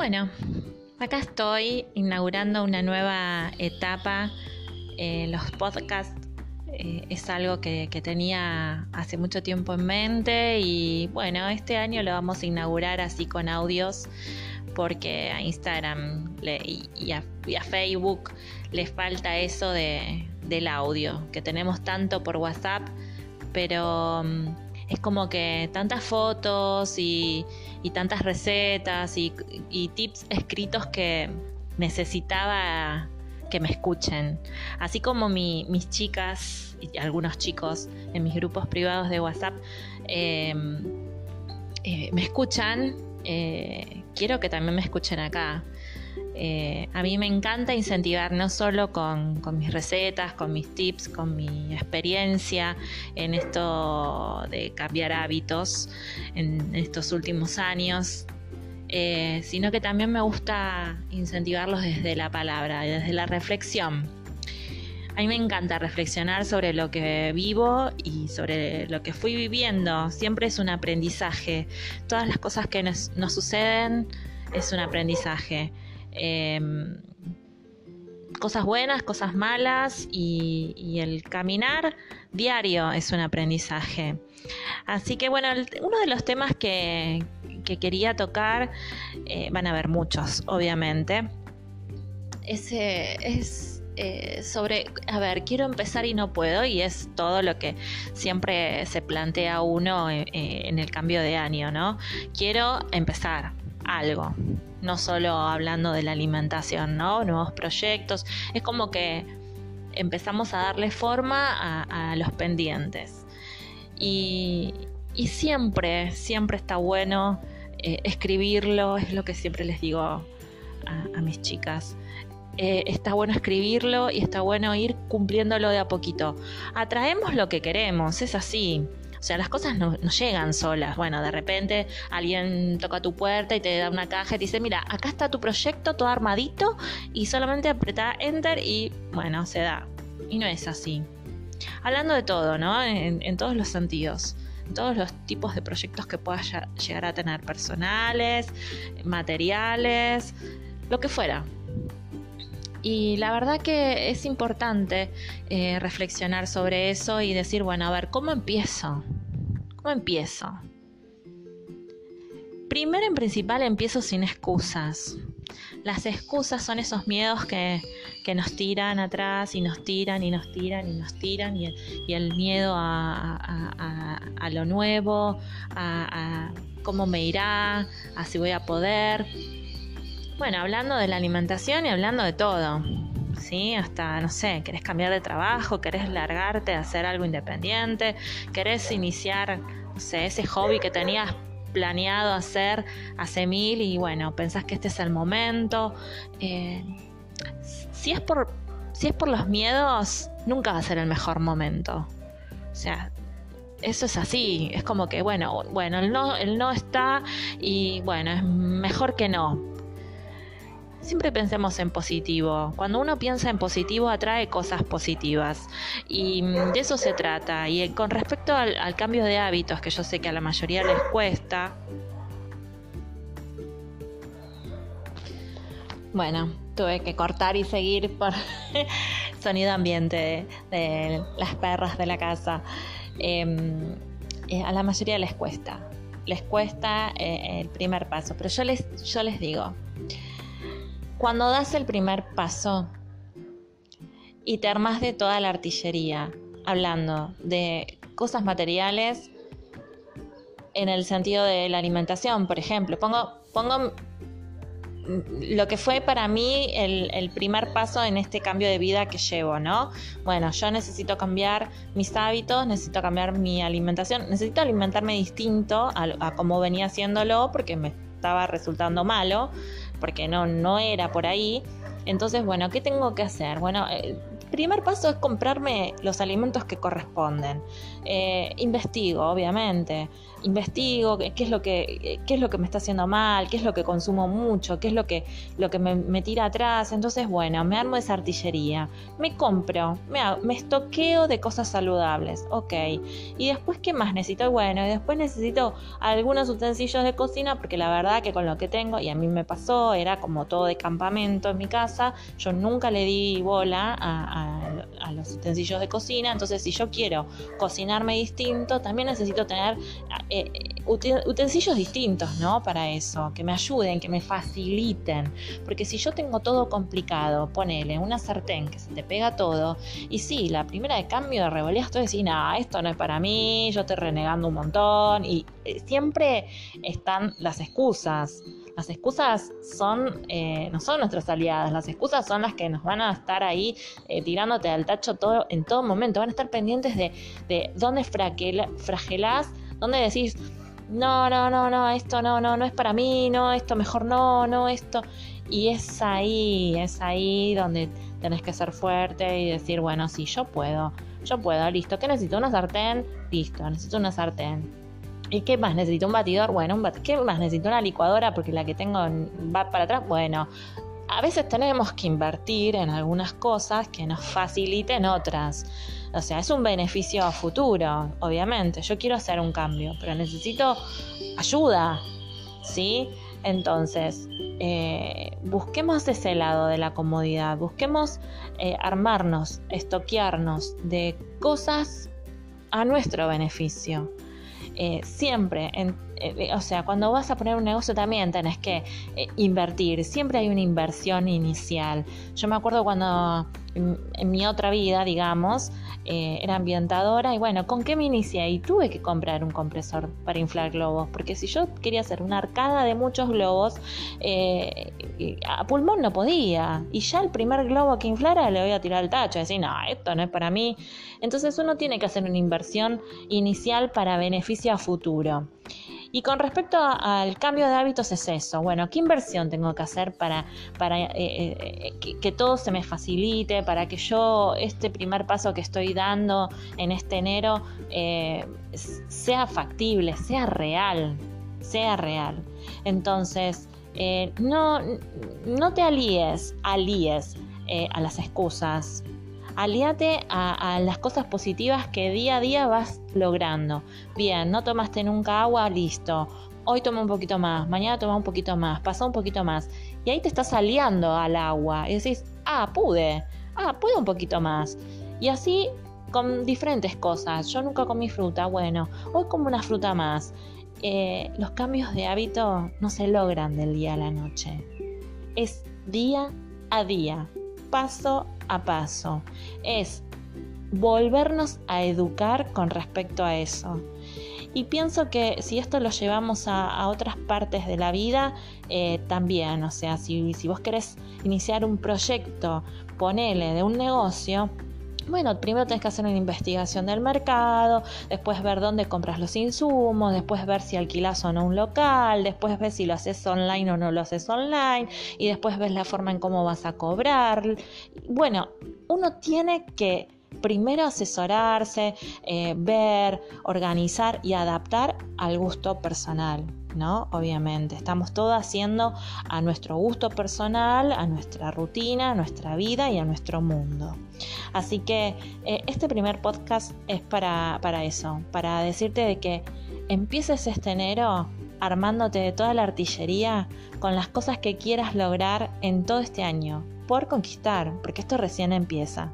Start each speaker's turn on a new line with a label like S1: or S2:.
S1: Bueno, acá estoy inaugurando una nueva etapa. Eh, los podcasts eh, es algo que, tenía hace mucho tiempo en mente y bueno, este año lo vamos a inaugurar así con audios porque a Instagram y, a, Facebook les falta eso del audio que tenemos tanto por WhatsApp, pero mm, es como que tantas fotos y, tantas recetas y, tips escritos que necesitaba que me escuchen. Así como mis chicas y algunos chicos en mis grupos privados de WhatsApp em, eh, me escuchan, eh, quiero que también me escuchen acá. Eh, a mí me encanta incentivar no solo con, mis recetas, con mis tips, con mi experiencia en esto de cambiar hábitos en estos últimos años, eh, sino que también me gusta incentivarlos desde la palabra, desde la reflexión. A mí me encanta reflexionar sobre lo que vivo y sobre lo que fui viviendo. Siempre es un aprendizaje. Todas las cosas que nos suceden es un aprendizaje. Em, cosas buenas, cosas malas y, el caminar diario es un aprendizaje. Así que bueno, uno de los temas que, quería tocar, eh, van a haber muchos, obviamente, es, es eh, sobre, a ver, quiero empezar y no puedo, y es todo lo que siempre se plantea uno eh, en el cambio de año, ¿no? Quiero empezar algo, no solo hablando de la alimentación, ¿no? Nuevos proyectos. Es como que empezamos a darle forma a, los pendientes. Y, siempre, siempre está bueno eh, escribirlo, es lo que siempre les digo a, mis chicas. Eh, está bueno escribirlo y está bueno ir cumpliéndolo de a poquito. Atraemos lo que queremos, es así. O sea, las cosas no, llegan solas. Bueno, de repente alguien toca tu puerta y te da una caja y te dice, mira, acá está tu proyecto todo armadito y solamente apretá enter y bueno, se da. Y no es así. Hablando de todo, ¿no? En, todos los sentidos En todos los tipos de proyectos que puedas llegar a tener, personales, materiales, lo que fuera. Y la verdad que es importante eh, reflexionar sobre eso y decir, bueno, a ver, ¿cómo empiezo? ¿Cómo empiezo? Primero en principal empiezo sin excusas. Las excusas son esos miedos que, nos tiran atrás y nos tiran y nos tiran y nos tiran y el, miedo a, a, lo nuevo, a, cómo me irá, a si voy a poder. Bueno, hablando de la alimentación y hablando de todo. ¿Sí? Hasta, no sé, querés cambiar de trabajo, querés largarte hacer algo independiente, querés iniciar, no sé, ese hobby que tenías planeado hacer hace mil y bueno, pensás que este es el momento. Eh, si, es por, si es por los miedos, nunca va a ser el mejor momento. O sea, eso es así, es como que bueno, bueno, el no, el no está y bueno, es mejor que no siempre pensemos en positivo. Cuando uno piensa en positivo atrae cosas positivas y mm, de eso se trata. Y eh, con respecto al, cambio de hábitos, que yo sé que a la mayoría les cuesta, bueno, tuve que cortar y seguir por sonido ambiente de, las perras de la casa. Em, eh, a la mayoría les cuesta, les cuesta eh, el primer paso, pero yo les, yo les digo, cuando das el primer paso y te armas de toda la artillería, hablando de cosas materiales en el sentido de la alimentación, por ejemplo, pongo, pongo lo que fue para mí el, primer paso en este cambio de vida que llevo, ¿no? Bueno, yo necesito cambiar mis hábitos, necesito cambiar mi alimentación, necesito alimentarme distinto a, a como venía haciéndolo porque me estaba resultando malo porque no, no era por ahí. Entonces, bueno, ¿qué tengo que hacer? Bueno, eh, primer paso es comprarme los alimentos que corresponden. Eh, investigo, obviamente. Investigo qué es, lo que, qué es lo que me está haciendo mal, qué es lo que consumo mucho, qué es lo que, lo que me, tira atrás. Entonces, bueno, me armo esa artillería. Me compro, me, me estoqueo de cosas saludables. Ok. Y después, ¿qué más necesito? Bueno, y después necesito algunos utensilios de cocina porque la verdad que con lo que tengo, y a mí me pasó, era como todo de campamento en mi casa, yo nunca le di bola a, los utensilios de cocina, entonces si yo quiero cocinarme distinto, también necesito tener eh, utensilios distintos, ¿no? Para eso, que me ayuden, que me faciliten, porque si yo tengo todo complicado, ponele una sartén que se te pega todo, y sí, la primera de cambio de revolea estoy diciendo, no, esto no es para mí, yo estoy renegando un montón, y eh, siempre están las excusas. Las excusas son, eh, no son nuestras aliadas, las excusas son las que nos van a estar ahí eh, tirándote al tacho todo, en todo momento, van a estar pendientes de, de dónde fragelás, dónde decís, no, no, no, no, esto no, no, no es para mí, no, esto mejor no, no, esto. Y es ahí, es ahí donde tenés que ser fuerte y decir, bueno, sí, yo puedo, yo puedo, listo, ¿qué necesito? Una sartén, listo, necesito una sartén ¿Y qué más? ¿Necesito un batidor? Bueno, un ¿qué más? ¿Necesito una licuadora porque la que tengo va para atrás? Bueno, a veces tenemos que invertir en algunas cosas que nos faciliten otras. O sea, es un beneficio a futuro, obviamente. Yo quiero hacer un cambio, pero necesito ayuda, ¿sí? Entonces, eh, busquemos ese lado de la comodidad, busquemos eh, armarnos, estoquearnos de cosas a nuestro beneficio. Eh, siempre, eh, o sea, cuando vas a poner un negocio también tenés que eh, invertir, siempre hay una inversión inicial. Yo me acuerdo cuando en, mi otra vida, digamos, era ambientadora y bueno, ¿con qué me inicié? Y tuve que comprar un compresor para inflar globos, porque si yo quería hacer una arcada de muchos globos, a pulmón no podía. Y ya el primer globo que inflara le voy a tirar el tacho, decir, no, esto no es para mí. Entonces uno tiene que hacer una inversión inicial para beneficio a futuro. Y con respecto al cambio de hábitos es eso. Bueno, ¿qué inversión tengo que hacer para, para eh, eh, que, todo se me facilite, para que yo este primer paso que estoy dando en este enero eh, sea factible, sea real, sea real? Entonces, no, no te alíes, alíes a las excusas, aliate a, las cosas positivas que día a día vas logrando. Bien, no tomaste nunca agua, listo. Hoy toma un poquito más, mañana toma un poquito más, pasa un poquito más. Y ahí te estás aliando al agua y decís, ah, pude, ah, pude un poquito más. Y así con diferentes cosas. Yo nunca comí fruta, bueno, hoy como una fruta más. Eh, los cambios de hábito no se logran del día a la noche. Es día a día, paso a paso. Es volvernos a educar con respecto a eso. Y pienso que si esto lo llevamos a, otras partes de la vida, eh, también, o sea, si, si vos querés iniciar un proyecto, ponele de un negocio, bueno, primero tenés que hacer una investigación del mercado, después ver dónde compras los insumos, después ver si alquilas o no un local, después ver si lo haces online o no lo haces online, y después ves la forma en cómo vas a cobrar. Bueno, uno tiene que primero asesorarse, eh, ver, organizar y adaptar al gusto personal. ¿No? Obviamente, estamos todo haciendo a nuestro gusto personal, a nuestra rutina, a nuestra vida y a nuestro mundo. Así que eh, este primer podcast es para, para eso, para decirte de que empieces este enero armándote de toda la artillería con las cosas que quieras lograr en todo este año, por conquistar, porque esto recién empieza.